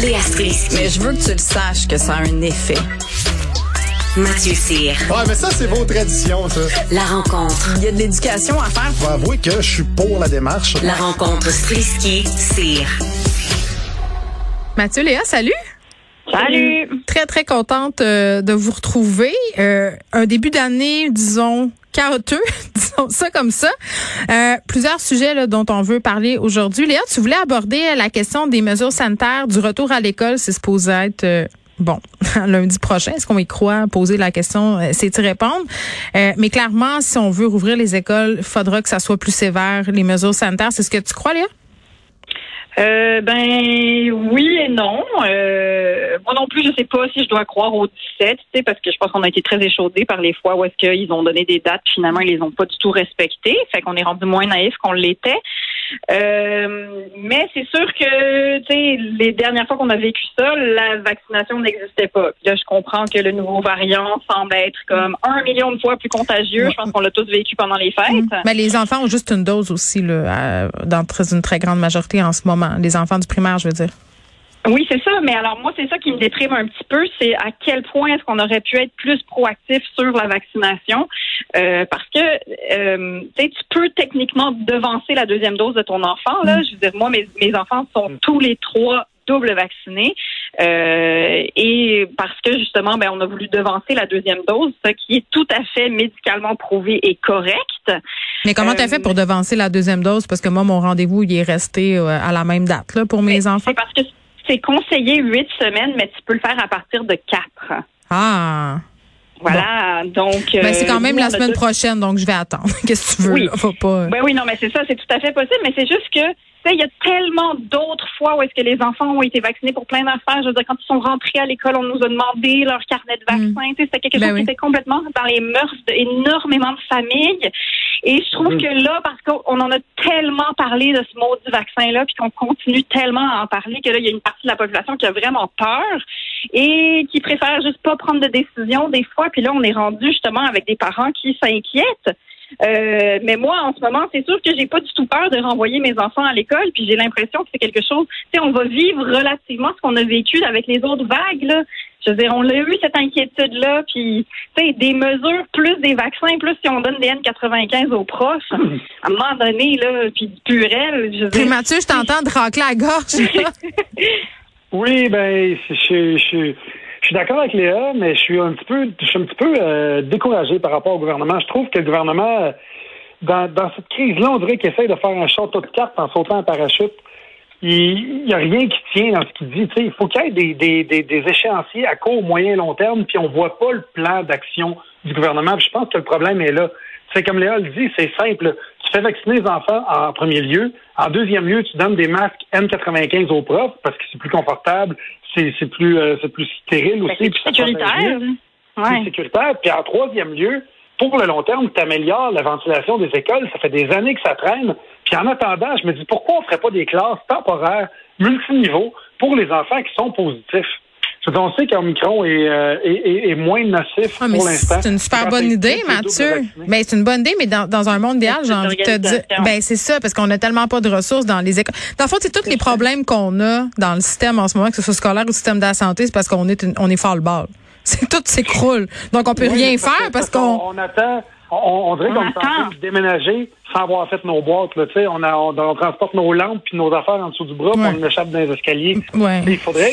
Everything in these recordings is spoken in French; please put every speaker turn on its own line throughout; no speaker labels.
Léa Strisky.
Mais je veux que tu le saches que ça a un effet.
Mathieu Cyr.
Ouais, mais ça, c'est vos traditions, ça.
La rencontre.
Il y a de l'éducation à faire.
Faut avouer que je suis pour la démarche.
La rencontre Strisky-Cyr.
Mathieu Léa, salut.
Salut.
Très, très contente euh, de vous retrouver. Euh, un début d'année, disons, chaotique, ça comme ça. Euh, plusieurs sujets dont on veut parler aujourd'hui. Léa, tu voulais aborder la question des mesures sanitaires, du retour à l'école. C'est supposé être... euh, Bon, lundi prochain, est-ce qu'on y croit? Poser la question, euh, c'est y répondre. Mais clairement, si on veut rouvrir les écoles, il faudra que ça soit plus sévère, les mesures sanitaires. C'est ce que tu crois, Léa?
Euh, ben oui et non. Euh, moi non plus, je sais pas si je dois croire au 17, tu sais, parce que je pense qu'on a été très échaudés par les fois où est-ce qu'ils ont donné des dates, finalement ils les ont pas du tout respectées. Fait qu'on est rendu moins naïf qu'on l'était. Euh, mais c'est sûr que, tu sais, les dernières fois qu'on a vécu ça, la vaccination n'existait pas. Puis là, je comprends que le nouveau variant semble être comme un million de fois plus contagieux. Je pense qu'on l'a tous vécu pendant les fêtes.
Mais les enfants ont juste une dose aussi, là, dans une très grande majorité en ce moment. Les enfants du primaire, je veux dire.
Oui, c'est ça. Mais alors moi, c'est ça qui me déprime un petit peu, c'est à quel point est-ce qu'on aurait pu être plus proactif sur la vaccination, Euh, parce que euh, tu sais, tu peux techniquement devancer la deuxième dose de ton enfant. Là, je veux dire, moi, mes, mes enfants sont tous les trois double vaccinés, euh, et parce que justement, ben, on a voulu devancer la deuxième dose, ce qui est tout à fait médicalement prouvé et correct.
Mais comment t'as
Euh,
fait pour devancer la deuxième dose? Parce que moi, mon rendez-vous, il est resté euh, à la même date là, pour mes
Mais
enfants.
C'est parce que c'est conseillé huit semaines, mais tu peux le faire à partir de quatre.
Ah!
Voilà, donc.
Ben, c'est
euh,
quand même
nous,
la semaine prochaine, donc je vais attendre. Qu'est-ce que tu veux?
Oui.
Là? Faut pas...
Ben oui, non, mais c'est ça, c'est tout à fait possible, mais c'est juste que, sais, il y a tellement d'autres fois où est-ce que les enfants ont été vaccinés pour plein d'affaires. Je veux dire, quand ils sont rentrés à l'école, on nous a demandé leur carnet de vaccin. Tu sais, c'était quelque
Ben
chose
oui.
qui était complètement dans les mœurs d'énormément de familles. Et je trouve que là, parce qu'on en a tellement parlé de ce maudit vaccin-là, puis qu'on continue tellement à en parler, que là, il y a une partie de la population qui a vraiment peur et qui préfère juste pas prendre de décision des fois. Puis là, on est rendu justement avec des parents qui s'inquiètent. Euh, mais moi, en ce moment, c'est sûr que j'ai pas du tout peur de renvoyer mes enfants à l'école. Puis j'ai l'impression que c'est quelque chose. Tu sais, on va vivre relativement ce qu'on a vécu avec les autres vagues. Là. Je veux dire, on a eu cette inquiétude-là. Puis, tu sais, des mesures plus des vaccins, plus si on donne des N95 aux profs. À un moment donné, là, puis du purel. Je veux
Puis
dire,
Mathieu, je t'entends de racler la gorge.
Oui, ben, je, je, je, suis d'accord avec Léa, mais je suis un petit peu, je suis un petit peu euh, découragé par rapport au gouvernement. Je trouve que le gouvernement, euh, dans, dans cette crise-là, on dirait qu'il essaie de faire un château de cartes en sautant en parachute. Il n'y a rien qui tient dans ce qu'il dit. Il faut qu'il y ait des, des, des, des échéanciers à court, moyen, long terme, puis on voit pas le plan d'action du gouvernement. Je pense que le problème est là. C'est comme Léa le dit, c'est simple. Tu fais vacciner les enfants en premier lieu. En deuxième lieu, tu donnes des masques N95 aux profs parce que c'est plus confortable, c'est c'est plus euh, c'est plus stérile aussi.
c'est
ça
sécuritaire.
plus
Ouais.
sécuritaire. Puis en troisième lieu, pour le long terme, tu améliores la ventilation des écoles. Ça fait des années que ça traîne. Puis en attendant, je me dis pourquoi on ne ferait pas des classes temporaires, multiniveaux, pour les enfants qui sont positifs? On sait qu'Omicron est, euh, est, est, est moins nocif
Ah,
pour l'instant.
c'est une super bonne idée, Mathieu. Ben, c'est une bonne idée, mais dans, dans un monde idéal, j'ai
C'est
envie de te dire. Ben, c'est ça, parce qu'on a tellement pas de ressources dans les écoles. Dans le fond, c'est tous les problèmes qu'on a dans le système en ce moment, que ce soit scolaire ou système de la santé, c'est parce qu'on est, une- on est fort le bal. C'est tout s'écroule. Donc, on peut
Oui,
rien faire parce qu'on.
on attend. On, on dirait
On
qu'on est en train
attend.
de déménager sans avoir fait nos boîtes. Là, tu sais. on, a, on, on transporte nos lampes puis nos affaires en dessous du bras, puis
Ouais.
on échappe dans les escaliers.
Ouais.
Mais Il faudrait,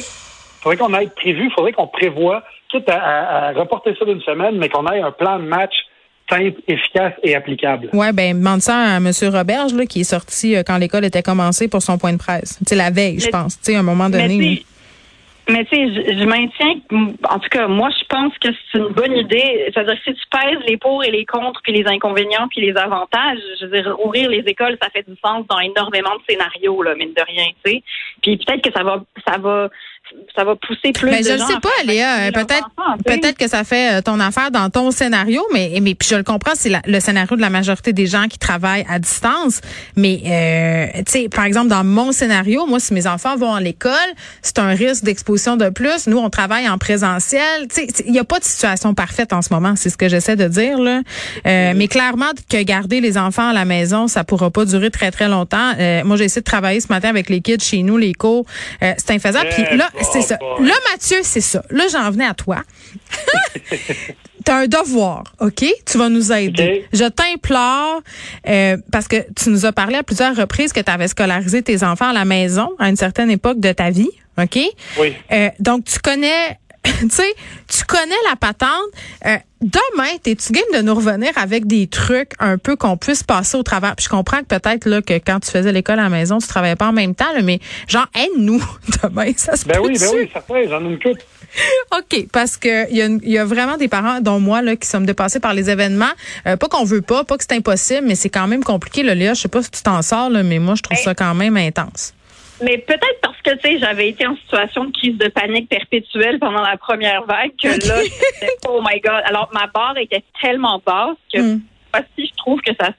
faudrait qu'on aille prévu, il faudrait qu'on prévoie, quitte à, à- à reporter ça d'une semaine, mais qu'on ait un plan de match simple, efficace et applicable.
Ouais, ben, demande ça à M. Roberge, là, qui est sorti euh, quand l'école était commencée pour son point de presse. Tu sais, la veille, je
Mais-
pense. Tu sais, à un moment
Mais
donné.
tu sais, mais tu sais, je, je maintiens, que, en tout cas, moi, je pense que c'est une bonne idée. C'est-à-dire, si tu pèses les pour et les contre, puis les inconvénients, puis les avantages, je veux dire, ouvrir les écoles, ça fait du sens dans énormément de scénarios, là, mine de rien, tu sais. Puis peut-être que ça va, ça va ça va pousser plus
Mais
de
je
gens
sais pas, Léa. Peut-être, peut-être que ça fait euh, ton affaire dans ton scénario, mais mais puis je le comprends, c'est le scénario de la majorité des gens qui travaillent à distance. Mais euh, tu sais, par exemple, dans mon scénario, moi, si mes enfants vont à l'école, c'est un risque d'exposition de plus. Nous, on travaille en présentiel. Tu sais, il y a pas de situation parfaite en ce moment. C'est ce que j'essaie de dire là. Euh, mais clairement, que garder les enfants à la maison, ça pourra pas durer très très longtemps. Euh, moi, j'ai essayé de travailler ce matin avec les kids chez nous, les cours. Euh, c'est infaisable. Puis là, c'est ça.
bah.
Là, Mathieu, c'est ça. Là, j'en venais à toi. T'as un devoir, OK? Tu vas nous aider. Je t'implore, euh, parce que tu nous as parlé à plusieurs reprises que tu avais scolarisé tes enfants à la maison à une certaine époque de ta vie, OK?
Oui.
Euh, donc, tu connais, tu sais, tu connais la patente. Euh, demain, t'es-tu game de nous revenir avec des trucs un peu qu'on puisse passer au travers? Puis je comprends que peut-être là que quand tu faisais l'école à la maison, tu travaillais pas en même temps, là, mais genre, aide-nous demain. Ça se
Ben oui, ben oui, certain, j'en ai une coupe.
OK, parce que il y, a y vraiment des parents, dont moi, là, qui sommes dépassés par les événements. Euh, pas qu'on veut pas, pas que c'est impossible, mais c'est quand même compliqué, là, Léa. Je sais pas si tu t'en sors, là, mais moi, je trouve ça quand même intense.
Mais peut-être parce que, tu sais, j'avais été en situation de crise de panique perpétuelle pendant la première vague que là, j'étais, oh my God. Alors, ma barre était tellement basse que,
Mm.
voici, je trouve que ça...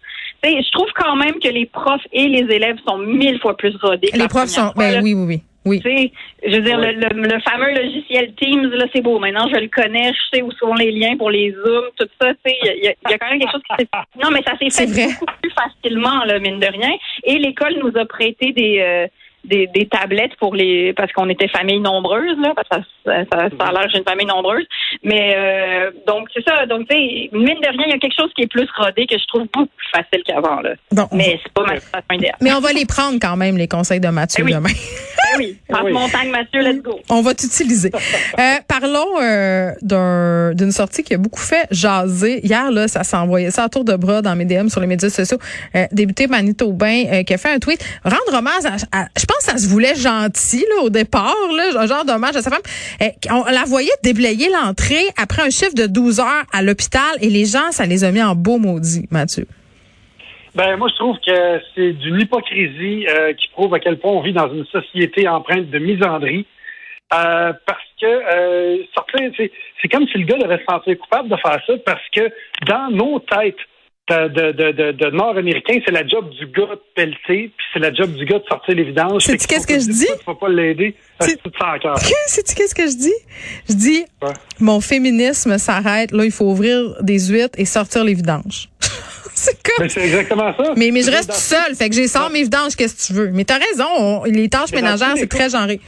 Tu sais, je trouve quand même que les profs et les élèves sont mille fois plus rodés.
Les profs sont,
fois,
ben
là.
oui, oui, oui. Oui.
Tu sais, je veux dire, le, le- le fameux logiciel Teams, là, c'est beau. Maintenant, je le connais, je sais où sont les liens pour les Zooms, tout ça. Tu sais, il y, a- y quand même quelque chose qui s'est... Non, mais ça s'est fait
vrai.
beaucoup plus facilement, là, mine de rien. Et l'école nous a prêté des... euh, des, des tablettes pour les parce qu'on était famille nombreuse là parce que ça, ça, ça a l'air que j'ai une famille nombreuse mais euh, donc c'est ça donc tu sais mine de rien il y a quelque chose qui est plus rodé que je trouve beaucoup plus facile qu'avant là
Bon,
mais c'est pas ma idéale
mais on va les prendre quand même, les conseils de Mathieu
Eh oui.
demain.
Ben oui passe
Oui.
montagne Mathieu let's go
On va t'utiliser. Euh, parlons euh, d'un- d'une sortie qui a beaucoup fait jaser. Hier, là, ça s'est envoyé ça à tour de bras dans mes DM sur les médias sociaux. Euh, député Manitobain euh, qui a fait un tweet. Rendre hommage à, à- je ça se voulait gentil au départ, un genre d'hommage à sa femme. Euh, on la voyait déblayer l'entrée après un chiffre de 12 heures à l'hôpital et les gens, ça les a mis en beau maudit, Mathieu.
Ben moi je trouve que c'est d'une hypocrisie euh, qui prouve à quel point on vit dans une société empreinte de misandrie. Euh, parce que euh, c'est comme si le gars devait se sentir coupable de faire ça parce que dans nos têtes de, de, de, Nord-Américains, c'est la job du gars de pelleter, puis c'est la job du gars de sortir les vidanges.
Sais-tu
Fait qu'il
qu'est-ce que je
tu
dis?
Tu vas pas l'aider.
C'est-
C'est encore.
Sais-tu qu'est-ce que je dis? Je dis,
Ouais.
mon féminisme s'arrête. Là, il faut ouvrir des huîtres et sortir les vidanges. c'est comme...
Mais c'est exactement ça.
Mais, mais je reste tout seul, fait que j'ai sors mes vidanges, qu'est-ce que tu veux. Mais t'as raison, on- les tâches ménagères, c'est très genré.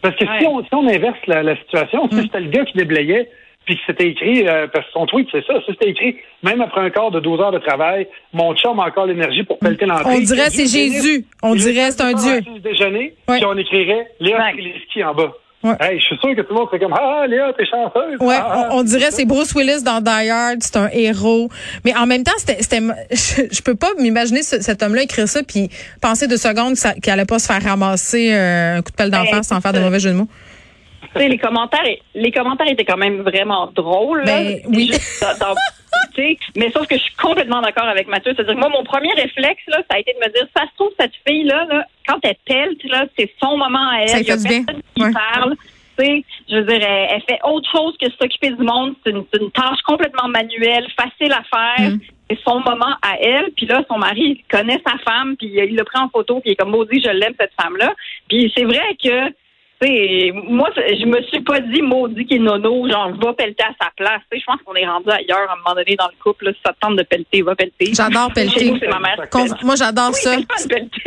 Parce que
Ouais.
si, on, si on inverse la, la situation,
Mm.
si c'était le gars qui déblayait, puis que c'était écrit, euh, parce que son tweet, c'est ça, c'était écrit, même après un quart de 12 heures de travail, mon chum a encore l'énergie pour pelleter l'entrée.
On dirait
Que
c'est. Jésus. On dirait c'est un Dieu.
déjeuner,
Ouais.
puis on écrirait Léa. Streliski en bas.
Ouais.
Hey, je suis sûr que tout le monde serait comme Ah, Léa, t'es chanceuse.
Ouais,
Ah,
on, on dirait c'est Bruce Willis dans Die Hard, c'est un héros. Mais en même temps, c'était, c'était, je, je peux pas m'imaginer ce- cet homme-là écrire ça puis penser deux secondes qu'il allait pas se faire ramasser euh, un coup de pelle d'en
Ben,
face sans faire de mauvais jeu de mots.
Les commentaires, les commentaires étaient quand même vraiment drôles. là.
Ben, oui.
Dans- mais sauf que je suis complètement d'accord avec Mathieu. C'est-à-dire que moi, mon premier réflexe, là, ça a été de me dire, ça se trouve, cette fille-là, là, quand elle là, c'est son moment à elle.
Ça
Il y a
bien.
personne qui
Ouais.
parle. Je veux dire, elle, elle fait autre chose que s'occuper du monde. C'est une, tâche complètement manuelle, facile à faire.
Mm.
C'est son moment à elle. Puis là, son mari il connaît sa femme, puis il l'a pris en photo, puis il est comme maudit, je l'aime cette femme-là. Puis c'est vrai que moi, je me suis pas dit maudit est nono, genre va pelleter à sa place. Tu sais, je pense qu'on est rendu ailleurs à un moment donné dans le couple. Là, si ça te tente de pelleter, va pelleter.
J'adore pelleter.
nous, c'est ma mère. qui
Con-
pelle.
Moi, j'adore
Oui,
ça.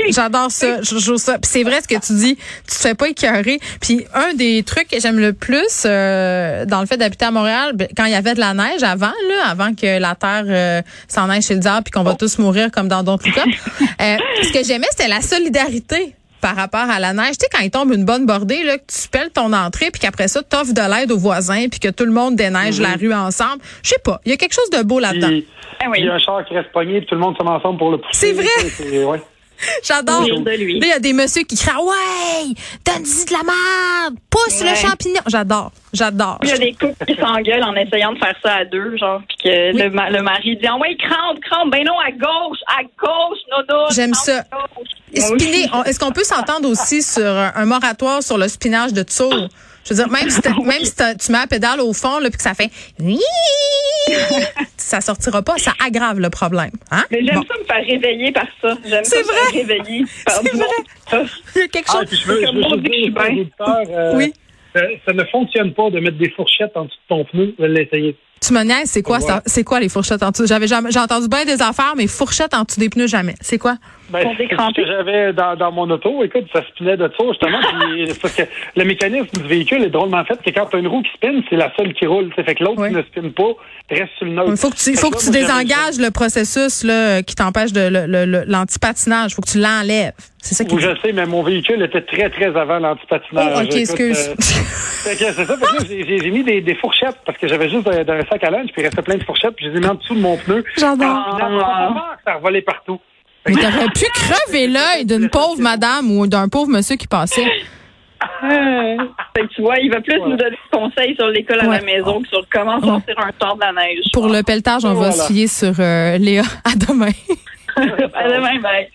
J'adore ça, je joue ça. C'est vrai ce que tu dis, tu te fais pas écœurer. Puis un des trucs que j'aime le plus euh, dans le fait d'habiter à Montréal, ben, quand il y avait de la neige avant, là, avant que la terre euh, s'en aille chez le diable puis qu'on va tous mourir comme dans d'autres cas. euh, ce que j'aimais, c'était la solidarité par rapport à la neige. Tu sais, quand il tombe une bonne bordée, là, que tu pelles ton entrée, puis qu'après ça, t'offres de l'aide aux voisins, puis que tout le monde déneige la rue ensemble. Je sais pas, il y a quelque chose de beau là-dedans.
Puis,
Ah oui.
il y a un char qui reste pogné, puis tout le monde se met ensemble pour le pousser.
C'est vrai. J'adore. Il y a des messieurs qui crient Ouais, donne-y de la merde, pousse
Ouais.
le champignon. J'adore, j'adore.
Il y a des couples qui s'engueulent en essayant de faire ça à deux, genre, puis que
Oui.
le, ma- le mari dit, ah ouais, crampe, crampe, ben non, à gauche, à gauche, Nono.
J'aime
crampe
ça. Spinner, on- est-ce qu'on peut s'entendre aussi sur un, un moratoire sur le spinage de tour? Je veux dire, même si, t'as- même si t'as- tu mets la pédale au fond, là, puis que ça fait ça sortira pas, ça aggrave le problème. Hein?
Mais j'aime
Bon.
ça me faire réveiller par ça. J'aime ça
C'est
me faire réveiller par
C'est vrai.
monde.
Il y a quelque
Ah,
chose.
puis je veux, je veux
je
euh,
Oui.
ça, ça ne fonctionne pas de mettre des fourchettes en dessous de ton pneu. Je vais l'essayer.
Tu me niaises, c'est quoi? C'est quoi les fourchettes en dessous? J'avais jamais, j'ai entendu bien des affaires, mais fourchettes en dessous des pneus, jamais. C'est quoi?
Ben,
Pour
c'est ce que j'avais dans, dans mon auto. Écoute, ça spinait de ça, justement. puis parce que le mécanisme du véhicule est drôlement fait que quand tu as une roue qui spinne, c'est la seule qui roule. Ça fait que l'autre
Oui.
qui ne spinne pas reste sur le neutre.
Il faut que tu, faut que tu désengages le processus là, qui t'empêche de le- le- le- l'antipatinage. faut que tu l'enlèves. C'est ça qui
je sais, mais mon véhicule était très, très avant l'antipatinage.
Oh, ok,
Écoute,
excuse.
euh, c'est ça. Fait que j'ai- mis des, des fourchettes parce que j'avais juste dans, dans un sac à linge, puis il restait plein de fourchettes, puis je les ai mis en dessous de mon pneu.
J'adore.
Fort, ça revolait partout.
Mais t'aurais pu crever l'œil d'une pauvre madame ou d'un pauvre monsieur qui passait.
Que tu vois, il va plus nous donner des conseils sur l'école à
Ouais.
la maison que sur comment sortir un sort de la neige.
Pour le pelletage, on va se fier sur euh, Léa. À demain.
À demain, bye.